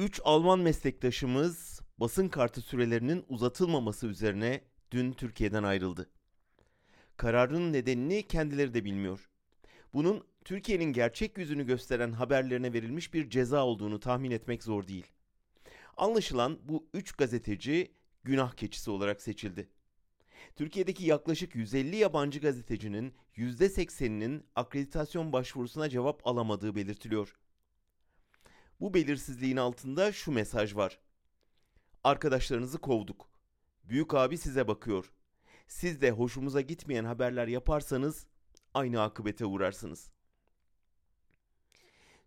Üç Alman meslektaşımız basın kartı sürelerinin uzatılmaması üzerine dün Türkiye'den ayrıldı. Kararın nedenini kendileri de bilmiyor. Bunun Türkiye'nin gerçek yüzünü gösteren haberlerine verilmiş bir ceza olduğunu tahmin etmek zor değil. Anlaşılan bu üç gazeteci günah keçisi olarak seçildi. Türkiye'deki yaklaşık 150 yabancı gazetecinin %80'inin akreditasyon başvurusuna cevap alamadığı belirtiliyor. Bu belirsizliğin altında şu mesaj var. Arkadaşlarınızı kovduk. Büyük abi size bakıyor. Siz de hoşumuza gitmeyen haberler yaparsanız aynı akıbete uğrarsınız.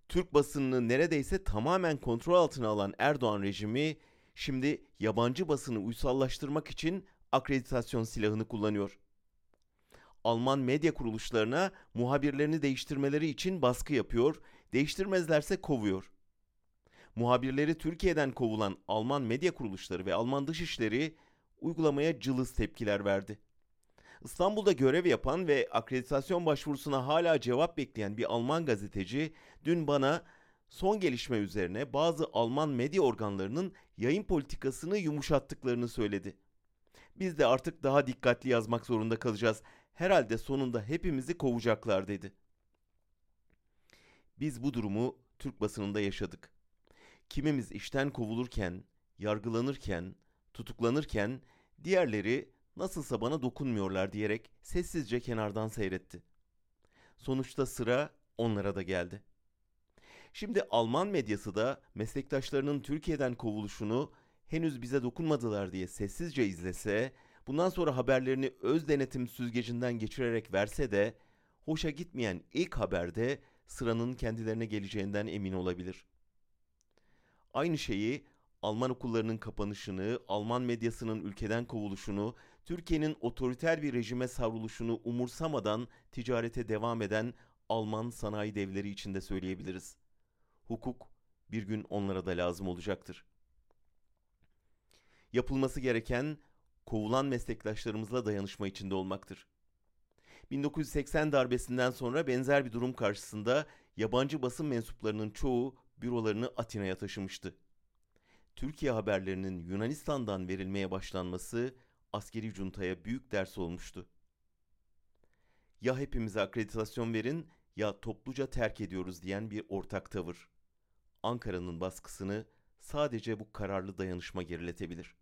Türk basınını neredeyse tamamen kontrol altına alan Erdoğan rejimi şimdi yabancı basını uysallaştırmak için akreditasyon silahını kullanıyor. Alman medya kuruluşlarına muhabirlerini değiştirmeleri için baskı yapıyor, değiştirmezlerse kovuyor. Muhabirleri Türkiye'den kovulan Alman medya kuruluşları ve Alman dışişleri uygulamaya cılız tepkiler verdi. İstanbul'da görev yapan ve akreditasyon başvurusuna hala cevap bekleyen bir Alman gazeteci dün bana son gelişme üzerine bazı Alman medya organlarının yayın politikasını yumuşattıklarını söyledi. Biz de artık daha dikkatli yazmak zorunda kalacağız. Herhalde sonunda hepimizi kovacaklar dedi. Biz bu durumu Türk basınında yaşadık. Kimimiz işten kovulurken, yargılanırken, tutuklanırken diğerleri nasılsa bana dokunmuyorlar diyerek sessizce kenardan seyretti. Sonuçta sıra onlara da geldi. Şimdi Alman medyası da meslektaşlarının Türkiye'den kovuluşunu henüz bize dokunmadılar diye sessizce izlese, bundan sonra haberlerini öz denetim süzgecinden geçirerek verse de hoşa gitmeyen ilk haberde sıranın kendilerine geleceğinden emin olabilir. Aynı şeyi Alman okullarının kapanışını, Alman medyasının ülkeden kovuluşunu, Türkiye'nin otoriter bir rejime savruluşunu umursamadan ticarete devam eden Alman sanayi devleri için de söyleyebiliriz. Hukuk bir gün onlara da lazım olacaktır. Yapılması gereken kovulan meslektaşlarımızla dayanışma içinde olmaktır. 1980 darbesinden sonra benzer bir durum karşısında yabancı basın mensuplarının çoğu bürolarını Atina'ya taşımıştı. Türkiye haberlerinin Yunanistan'dan verilmeye başlanması askeri cuntaya büyük ders olmuştu. Ya hepimize akreditasyon verin ya topluca terk ediyoruz diyen bir ortak tavır. Ankara'nın baskısını sadece bu kararlı dayanışma geriletebilir.